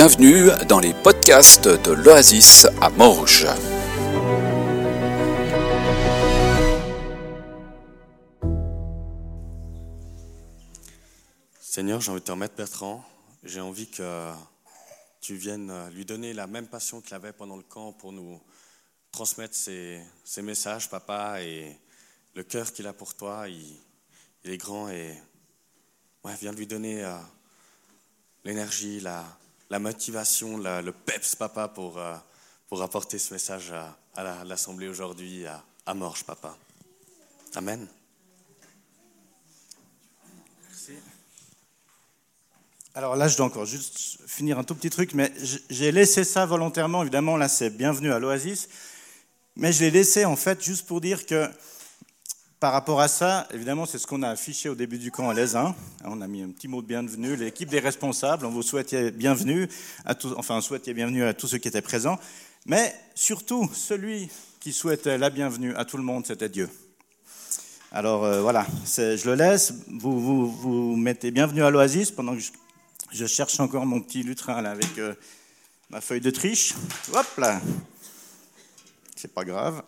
Bienvenue dans les podcasts de l'Oasis à Morges. Seigneur, j'ai envie de te remettre Bertrand. J'ai envie que tu viennes lui donner la même passion qu'il avait pendant le camp pour nous transmettre ses, messages, papa, et le cœur qu'il a pour toi. Il, est grand et ouais, viens lui donner euh, l'énergie, la, la motivation, le peps, papa, pour, euh, pour apporter ce message à, l'Assemblée aujourd'hui, à, à Morges, papa. Amen. Merci. Alors là, je dois encore juste finir un tout petit truc, mais j'ai laissé ça volontairement. Évidemment, là, c'est bienvenue à l'Oasis. Mais je l'ai laissé, en fait, juste pour dire que par rapport à ça, évidemment, c'est ce qu'on a affiché au début du camp à l'ESIN. On a mis un petit mot de bienvenue. L'équipe des responsables, on vous souhaitait bienvenue à tous, enfin, on souhaitait bienvenue à tous ceux qui étaient présents. Mais surtout, celui qui souhaitait la bienvenue à tout le monde, c'était Dieu. Alors euh, voilà, je le laisse. Vous, vous, mettez bienvenue à l'Oasis pendant que je, cherche encore mon petit lutrin avec euh, ma feuille de triche. Hop là, c'est pas grave.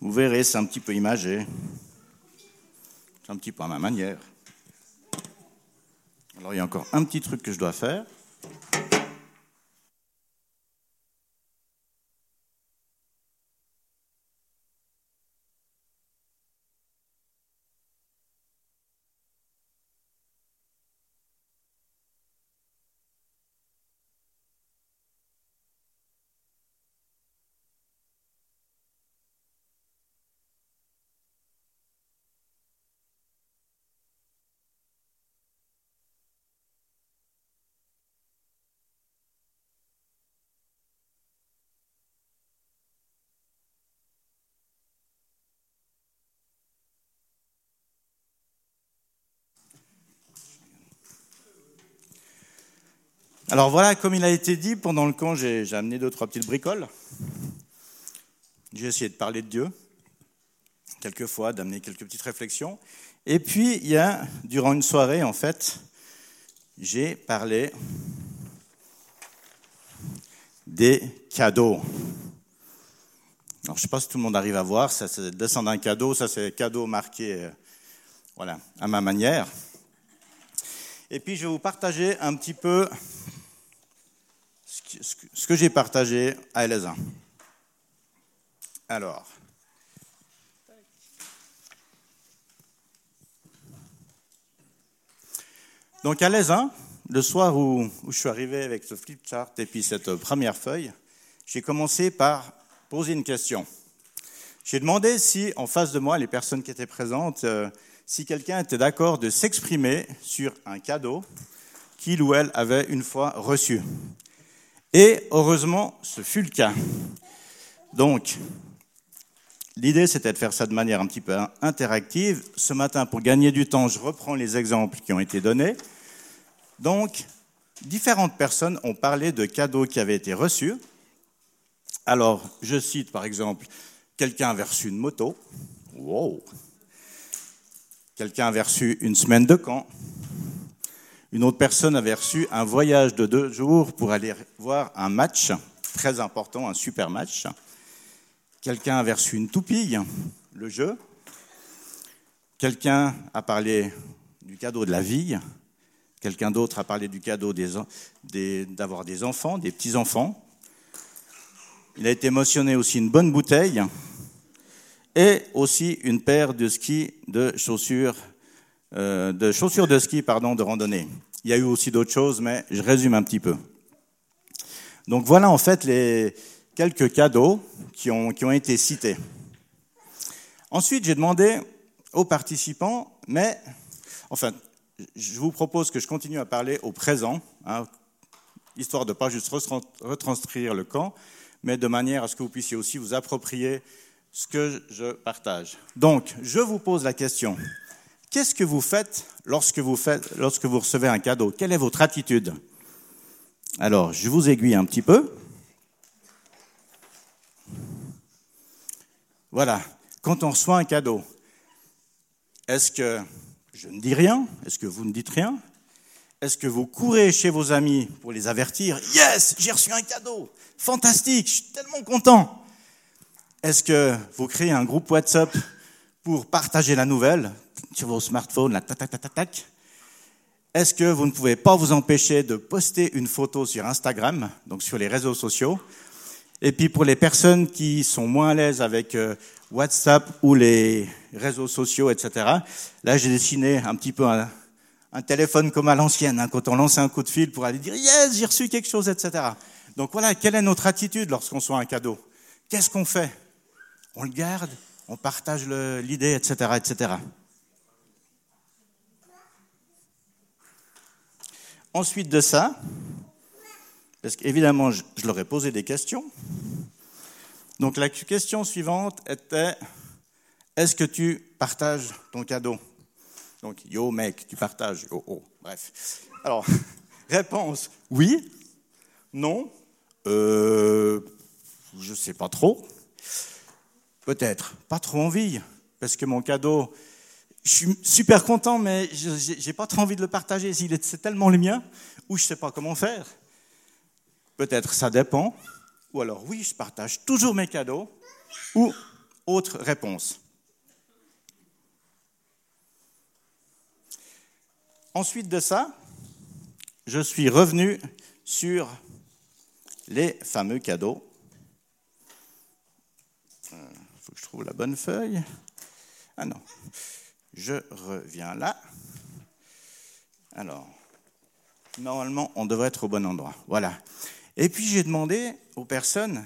Vous verrez, c'est un petit peu imagé. C'est un petit peu à ma manière. Alors il y a encore un petit truc que je dois faire. Alors voilà, comme il a été dit, pendant le camp, j'ai amené deux, trois petites bricoles. J'ai essayé de parler de Dieu, quelquefois, d'amener quelques petites réflexions. Et puis, il y a, durant une soirée, en fait, j'ai parlé des cadeaux. Alors, je ne sais pas si tout le monde arrive à voir, ça c'est descendre un cadeau, ça c'est cadeau marqué, euh, voilà, à ma manière. Et puis, je vais vous partager un petit peu ce que j'ai partagé à LS1. Alors, donc à LS1, le soir où, où, je suis arrivé avec ce flip chart et puis cette première feuille, j'ai commencé par poser une question. J'ai demandé si, en face de moi, les personnes qui étaient présentes, euh, si quelqu'un était d'accord de s'exprimer sur un cadeau qu'il ou elle avait une fois reçu. Et heureusement, ce fut le cas. Donc, l'idée, c'était de faire ça de manière un petit peu interactive. Ce matin, pour gagner du temps, je reprends les exemples qui ont été donnés. Donc, différentes personnes ont parlé de cadeaux qui avaient été reçus. Alors, je cite par exemple, quelqu'un avait reçu une moto. Wow. Quelqu'un avait reçu une semaine de camp. Une autre personne avait reçu un voyage de deux jours pour aller voir un match très important, un super match. Quelqu'un avait reçu une toupille, le jeu. Quelqu'un a parlé du cadeau de la vie. Quelqu'un d'autre a parlé du cadeau d'avoir des, des enfants, des petits-enfants. Il a été mentionné aussi une bonne bouteille et aussi une paire de skis de chaussures euh, de chaussures de ski pardon, de randonnée. Il y a eu aussi d'autres choses, mais je résume un petit peu. Donc voilà en fait les quelques cadeaux qui ont, qui ont été cités. Ensuite, j'ai demandé aux participants, mais enfin, je vous propose que je continue à parler au présent, hein, histoire de pas juste retranscrire le camp, mais de manière à ce que vous puissiez aussi vous approprier ce que je partage. Donc, je vous pose la question. Qu'est-ce que vous faites lorsque vous, lorsque vous recevez un cadeau? Quelle est votre attitude? Alors, je vous aiguille un petit peu. Voilà, quand on reçoit un cadeau, est-ce que je ne dis rien? Est-ce que vous ne dites rien? Est-ce que vous courez chez vos amis pour les avertir? Yes, j'ai reçu un cadeau. Fantastique, je suis tellement content. Est-ce que vous créez un groupe WhatsApp pour partager la nouvelle? Sur vos smartphones, la tac, tac, tac, tac Est-ce que vous ne pouvez pas vous empêcher de poster une photo sur Instagram, donc sur les réseaux sociaux? Et puis pour les personnes qui sont moins à l'aise avec euh, WhatsApp ou les réseaux sociaux, etc., là j'ai dessiné un petit peu un, téléphone comme à l'ancienne, hein, quand on lance un coup de fil pour aller dire yes, j'ai reçu quelque chose, etc. Donc voilà, quelle est notre attitude lorsqu'on reçoit un cadeau? Qu'est-ce qu'on fait? On le garde, on partage l'idée, etc., etc. Ensuite de ça, parce qu'évidemment, je, leur ai posé des questions. Donc la question suivante était, est-ce que tu partages ton cadeau? Donc, yo mec, tu partages, yo oh. Bref. Alors, réponse, oui, non, euh, je sais pas trop. Peut-être, pas trop envie, parce que mon cadeau, je suis super content, mais j'ai pas trop envie de le partager. C'est tellement le mien, ou je sais pas comment faire. Peut-être ça dépend, ou alors oui, je partage toujours mes cadeaux, ou autre réponse. Ensuite de ça, je suis revenu sur les fameux cadeaux. Il euh, faut que je trouve la bonne feuille. Ah non, je reviens là. Alors, normalement, on devrait être au bon endroit. Voilà. Et puis j'ai demandé aux personnes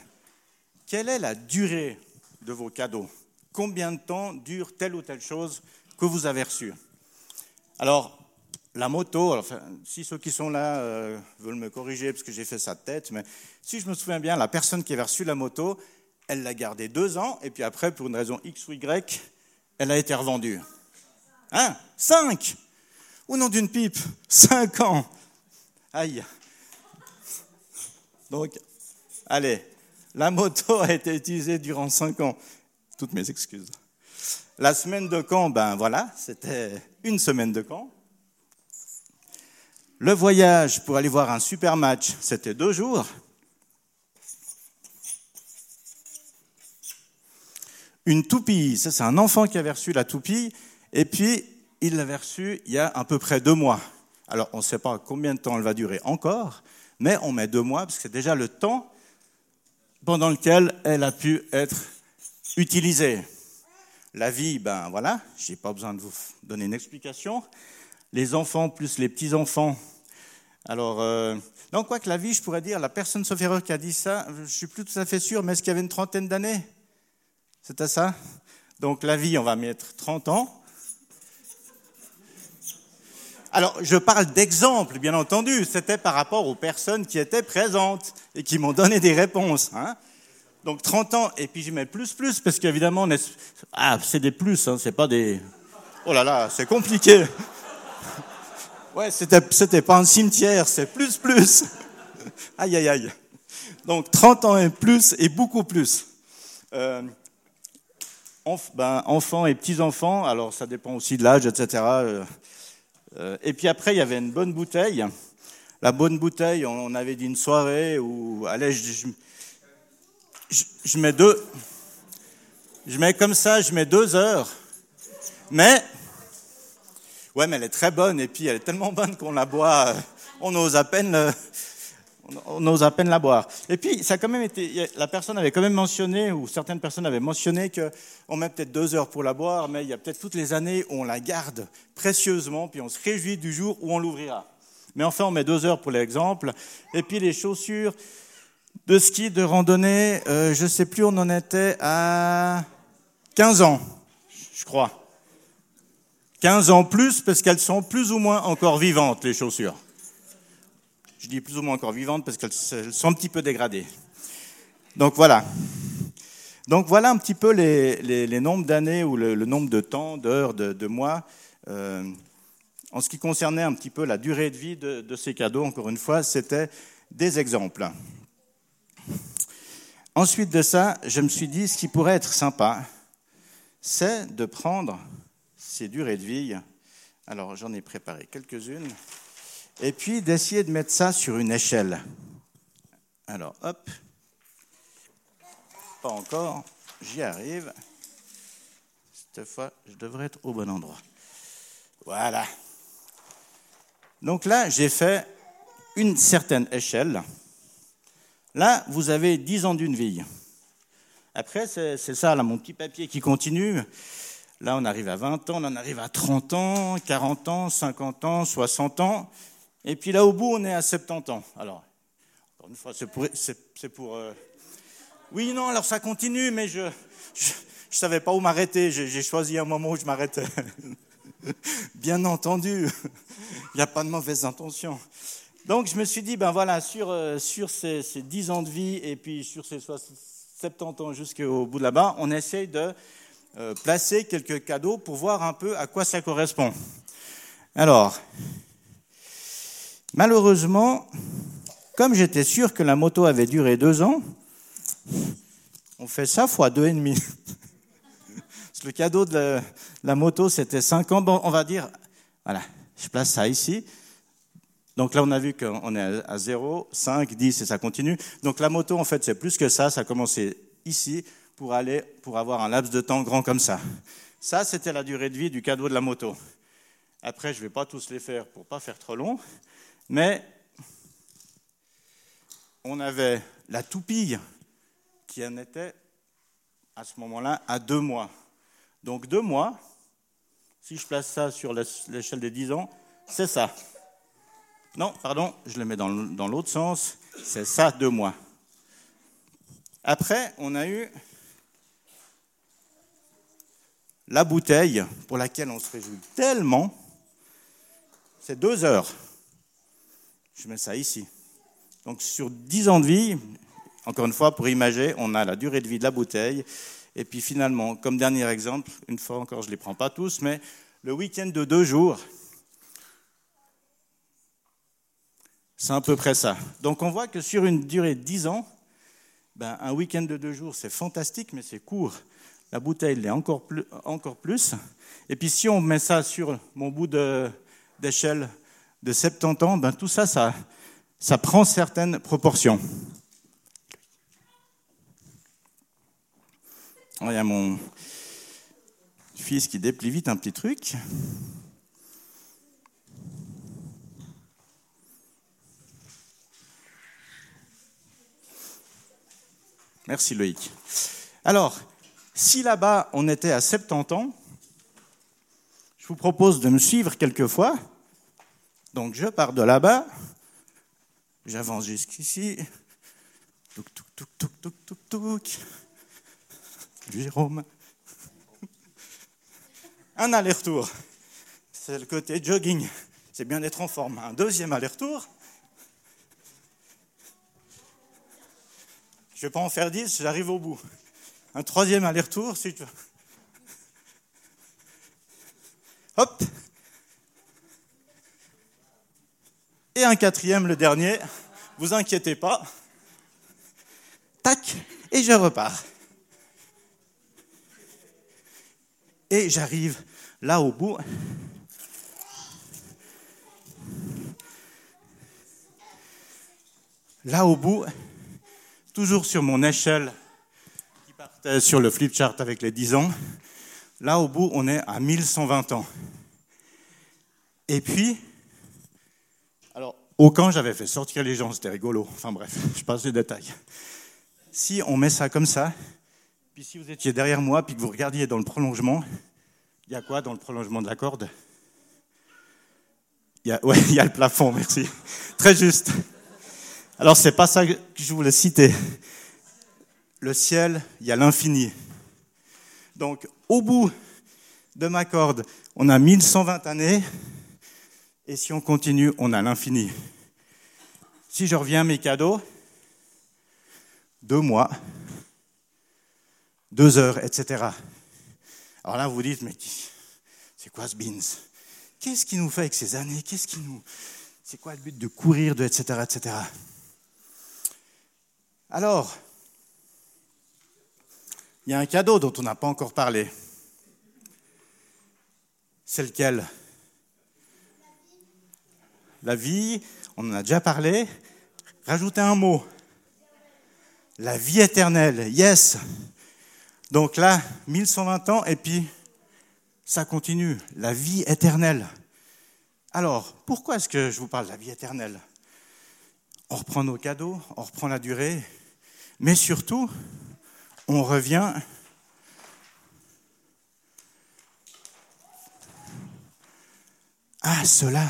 quelle est la durée de vos cadeaux? Combien de temps dure telle ou telle chose que vous avez reçue? Alors, la moto, si ceux qui sont là euh, veulent me corriger parce que j'ai fait ça de tête, mais si je me souviens bien, la personne qui avait reçu la moto, elle l'a gardée deux ans, et puis après, pour une raison X ou Y, elle a été revendue. Hein? Cinq Au nom d'une pipe Cinq ans Aïe Donc, allez, la moto a été utilisée durant cinq ans. Toutes mes excuses. La semaine de camp, ben voilà, c'était une semaine de camp. Le voyage pour aller voir un super match, c'était deux jours. Une toupie, ça c'est un enfant qui avait reçu la toupie, et puis il l'avait reçue il y a à peu près deux mois. Alors on ne sait pas combien de temps elle va durer encore, mais on met deux mois parce que c'est déjà le temps pendant lequel elle a pu être utilisée. La vie, ben voilà, j'ai pas besoin de vous donner une explication. Les enfants plus les petits-enfants, alors, euh, donc, quoi que la vie, je pourrais dire, la personne sauf erreur qui a dit ça, je suis plus tout à fait sûr, mais est-ce qu'il y avait une trentaine d'années? C'était ça? Donc, la vie, on va mettre 30 ans. Alors, je parle d'exemple, bien entendu. C'était par rapport aux personnes qui étaient présentes et qui m'ont donné des réponses. Hein. Donc, 30 ans, et puis je mets plus, plus, parce qu'évidemment, ah, c'est des plus, hein, c'est pas des... Oh là là, c'est compliqué. Ouais, c'était, pas un cimetière, c'est plus, plus. aïe, aïe, aïe. Donc 30 ans et plus et beaucoup plus. Euh, ben, enfants et petits-enfants, alors ça dépend aussi de l'âge, etc. et puis après, il y avait une bonne bouteille. La bonne bouteille, on avait dit une soirée où, allez, je, je, mets deux, je mets comme ça, je mets deux heures. Mais Ouais, mais elle est très bonne, et puis elle est tellement bonne qu'on la boit, euh, on ose à peine, euh, on ose à peine la boire. Et puis, ça quand même été, la personne avait quand même mentionné, ou certaines personnes avaient mentionné qu'on met peut-être deux heures pour la boire, mais il y a peut-être toutes les années où on la garde précieusement, puis on se réjouit du jour où on l'ouvrira. Mais enfin, on met deux heures pour l'exemple. Et puis les chaussures de ski, de randonnée, euh, je sais plus, on en était à 15 ans, je crois. 15 ans plus parce qu'elles sont plus ou moins encore vivantes, les chaussures. Je dis plus ou moins encore vivantes parce qu'elles sont un petit peu dégradées. Donc voilà. Donc voilà un petit peu les, nombres d'années ou le, nombre de temps, d'heures, de, mois. Euh, en ce qui concernait un petit peu la durée de vie de, de ces cadeaux, encore une fois, c'était des exemples. Ensuite de ça, je me suis dit, ce qui pourrait être sympa, c'est de prendre ces durées de vie. Alors j'en ai préparé quelques-unes. Et puis d'essayer de mettre ça sur une échelle. Alors, hop, pas encore, j'y arrive. Cette fois, je devrais être au bon endroit. Voilà. Donc là, j'ai fait une certaine échelle. Là, vous avez 10 ans d'une vie. Après, c'est ça, là, mon petit papier qui continue. Là, on arrive à 20 ans, on en arrive à 30 ans, 40 ans, 50 ans, 60 ans. Et puis là, au bout, on est à 70 ans. Alors, encore une fois, c'est pour... euh, Oui, non, alors ça continue, mais je ne savais pas où m'arrêter. J'ai choisi un moment où je m'arrêtais. Bien entendu, il n'y a pas de mauvaises intentions. Donc je me suis dit, ben voilà, sur, euh, sur ces, ces 10 ans de vie et puis sur ces 70 ans jusqu'au bout de là-bas, on essaye de euh, placer quelques cadeaux pour voir un peu à quoi ça correspond. Alors, malheureusement, comme j'étais sûr que la moto avait duré deux ans, on fait ça fois deux et demi. Le cadeau de la, moto, c'était cinq ans. Bon, on va dire, voilà, je place ça ici. Donc là, on a vu qu'on est à 0, 5, 10 et ça continue. Donc la moto, en fait, c'est plus que ça. Ça a commencé ici pour aller, pour avoir un laps de temps grand comme ça. Ça, c'était la durée de vie du cadeau de la moto. Après, je ne vais pas tous les faire pour pas faire trop long, mais on avait la toupille qui en était à ce moment-là à deux mois. Donc deux mois, si je place ça sur l'échelle des 10 ans, c'est ça. Non, pardon, je le mets dans l'autre sens. C'est ça, deux mois. Après, on a eu la bouteille pour laquelle on se réjouit tellement. C'est deux heures. Je mets ça ici. Donc sur dix ans de vie, encore une fois, pour imager, on a la durée de vie de la bouteille. Et puis finalement, comme dernier exemple, une fois encore, je ne les prends pas tous, mais le week-end de deux jours, C'est à peu près ça. Donc on voit que sur une durée de 10 ans, ben, un week-end de deux jours, c'est fantastique, mais c'est court. La bouteille l'est encore plus, encore plus. Et puis si on met ça sur mon bout d'échelle de, 70 ans, ben, tout ça, ça, ça prend certaines proportions. Il y a mon fils qui déplie vite un petit truc. Merci Loïc. Alors, si là-bas on était à 70 ans, je vous propose de me suivre quelquefois. Donc je pars de là-bas, j'avance jusqu'ici. Touk. Jérôme. Un aller-retour. C'est le côté jogging. C'est bien d'être en forme. Un deuxième aller-retour. Je ne vais pas en faire dix, j'arrive au bout. Un troisième aller-retour, si tu veux. Hop. Un quatrième, le dernier. Vous inquiétez pas. Tac. Et je repars. Et j'arrive là au bout. Là au bout, toujours sur mon échelle qui partait sur le flip chart avec les 10 ans. Là, au bout, on est à 1120 ans. Et puis, au camp, j'avais fait sortir les gens, c'était rigolo. Enfin bref, je passe les détails. Si on met ça comme ça, puis si vous étiez derrière moi, puis que vous regardiez dans le prolongement, il y a quoi dans le prolongement de la corde? Il ouais, il y a le plafond, merci. Très juste. Alors, c'est pas ça que je voulais citer. Le ciel, il y a l'infini. Donc, au bout de ma corde, on a 1120 années, et si on continue, on a l'infini. Si je reviens à mes cadeaux, deux mois, deux heures, etc. Alors là, vous dites, mais c'est quoi ce beans? Qu'est-ce qui nous fait avec ces années? Qu'est-ce qui nous... C'est quoi le but de courir, de etc., etc. Alors, il y a un cadeau dont on n'a pas encore parlé. C'est lequel? La vie, on en a déjà parlé. Rajoutez un mot. La vie éternelle, yes. Donc là, 1120 ans, et puis ça continue, la vie éternelle. Alors, pourquoi est-ce que je vous parle de la vie éternelle? On reprend nos cadeaux, on reprend la durée, mais surtout, on revient à cela.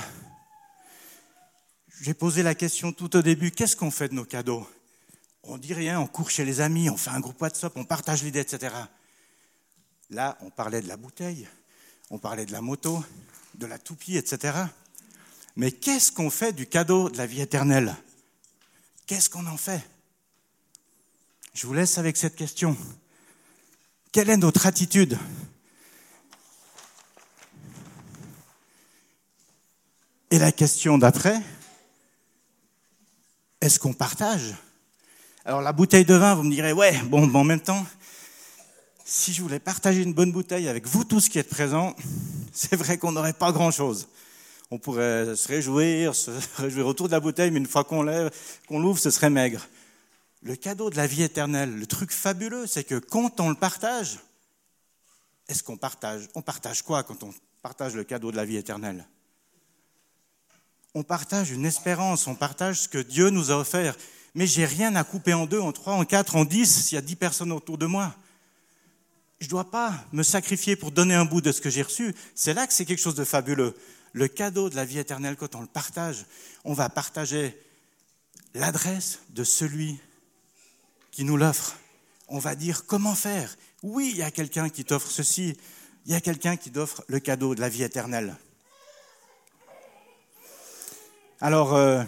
J'ai posé la question tout au début, qu'est-ce qu'on fait de nos cadeaux? On dit rien, on court chez les amis, on fait un groupe WhatsApp, on partage l'idée, etc. Là, on parlait de la bouteille, on parlait de la moto, de la toupie, etc. Mais qu'est-ce qu'on fait du cadeau de la vie éternelle? Qu'est-ce qu'on en fait? Je vous laisse avec cette question. Quelle est notre attitude? Et la question d'après, est-ce qu'on partage? Alors la bouteille de vin, vous me direz, ouais, bon, en même temps, si je voulais partager une bonne bouteille avec vous tous qui êtes présents, c'est vrai qu'on n'aurait pas grand-chose. On pourrait se réjouir, se réjouir autour de la bouteille, mais une fois qu'on l'ouvre, ce serait maigre. Le cadeau de la vie éternelle, le truc fabuleux, c'est que quand on le partage, est-ce qu'on partage? On partage quoi quand on partage le cadeau de la vie éternelle? On partage une espérance, on partage ce que Dieu nous a offert. Mais j'ai rien à couper en deux, en trois, en quatre, en dix, s'il y a dix personnes autour de moi je ne dois pas me sacrifier pour donner un bout de ce que j'ai reçu. C'est là que c'est quelque chose de fabuleux. Le cadeau de la vie éternelle, quand on le partage, on va partager l'adresse de celui qui nous l'offre. On va dire comment faire? Oui, il y a quelqu'un qui t'offre ceci. Il y a quelqu'un qui t'offre le cadeau de la vie éternelle. Alors, euh,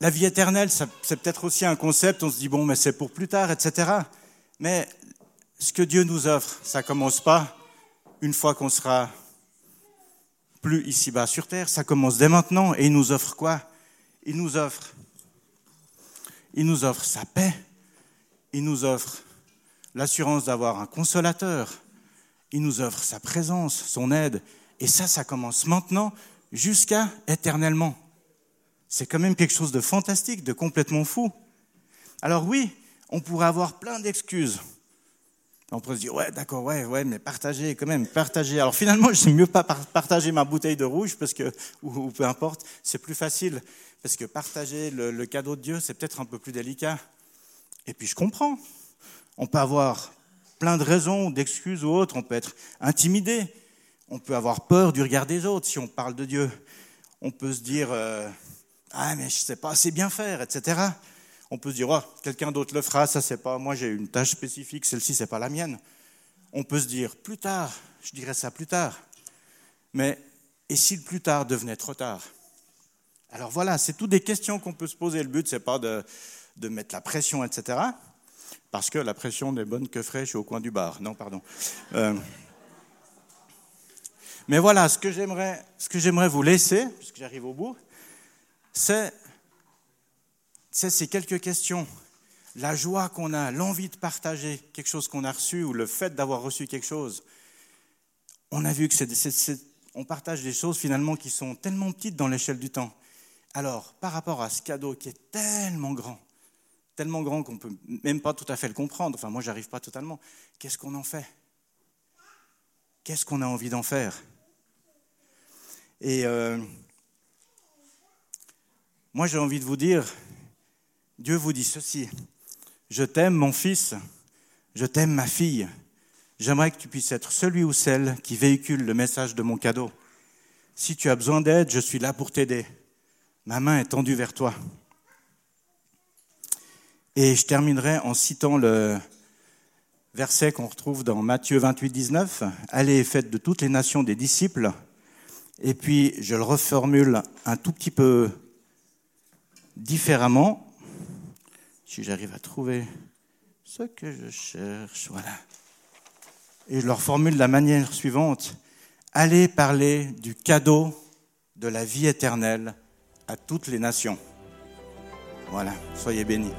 la vie éternelle, c'est peut-être aussi un concept, on se dit, bon, mais c'est pour plus tard, etc. Mais ce que Dieu nous offre, ça commence pas une fois qu'on sera plus ici-bas sur terre, ça commence dès maintenant. Et il nous offre quoi? Il nous offre il nous offre sa paix, il nous offre l'assurance d'avoir un consolateur, il nous offre sa présence, son aide. Et ça ça commence maintenant jusqu'à éternellement. C'est quand même quelque chose de fantastique, de complètement fou. Alors oui, on pourrait avoir plein d'excuses. On pourrait se dire, ouais, d'accord, ouais, ouais, mais partager, quand même, partager. Alors finalement, je mieux pas partager ma bouteille de rouge, parce que, ou, peu importe, c'est plus facile, parce que partager le, cadeau de Dieu, c'est peut-être un peu plus délicat. Et puis je comprends. On peut avoir plein de raisons, d'excuses ou autres, on peut être intimidé, on peut avoir peur du regard des autres si on parle de Dieu. On peut se dire, euh, ah, mais je sais pas assez bien faire, etc on peut se dire, oh, quelqu'un d'autre le fera, ça c'est pas, moi j'ai une tâche spécifique, celle-ci c'est pas la mienne. On peut se dire, plus tard, je dirais ça plus tard. Mais, et si le plus tard devenait trop tard? Alors voilà, c'est toutes des questions qu'on peut se poser. Le but, c'est pas de, de mettre la pression, etc. Parce que la pression n'est bonne que fraîche au coin du bar. Non, pardon. Euh, mais voilà, ce que j'aimerais, ce que j'aimerais vous laisser, puisque j'arrive au bout, c'est ces quelques questions, la joie qu'on a, l'envie de partager quelque chose qu'on a reçu ou le fait d'avoir reçu quelque chose, on a vu que c'est, on partage des choses finalement qui sont tellement petites dans l'échelle du temps. Alors, par rapport à ce cadeau qui est tellement grand, tellement grand qu'on ne peut même pas tout à fait le comprendre, enfin moi j'arrive pas totalement, qu'est-ce qu'on en fait? Qu'est-ce qu'on a envie d'en faire? Et euh, moi j'ai envie de vous dire, Dieu vous dit ceci, je t'aime mon fils, je t'aime ma fille, j'aimerais que tu puisses être celui ou celle qui véhicule le message de mon cadeau. Si tu as besoin d'aide, je suis là pour t'aider. Ma main est tendue vers toi. Et je terminerai en citant le verset qu'on retrouve dans Matthieu 28, 19. Allez et faites de toutes les nations des disciples. Et puis, je le reformule un tout petit peu différemment si j'arrive à trouver ce que je cherche, voilà. Et je leur formule de la manière suivante. Allez parler du cadeau de la vie éternelle à toutes les nations. Voilà, soyez bénis.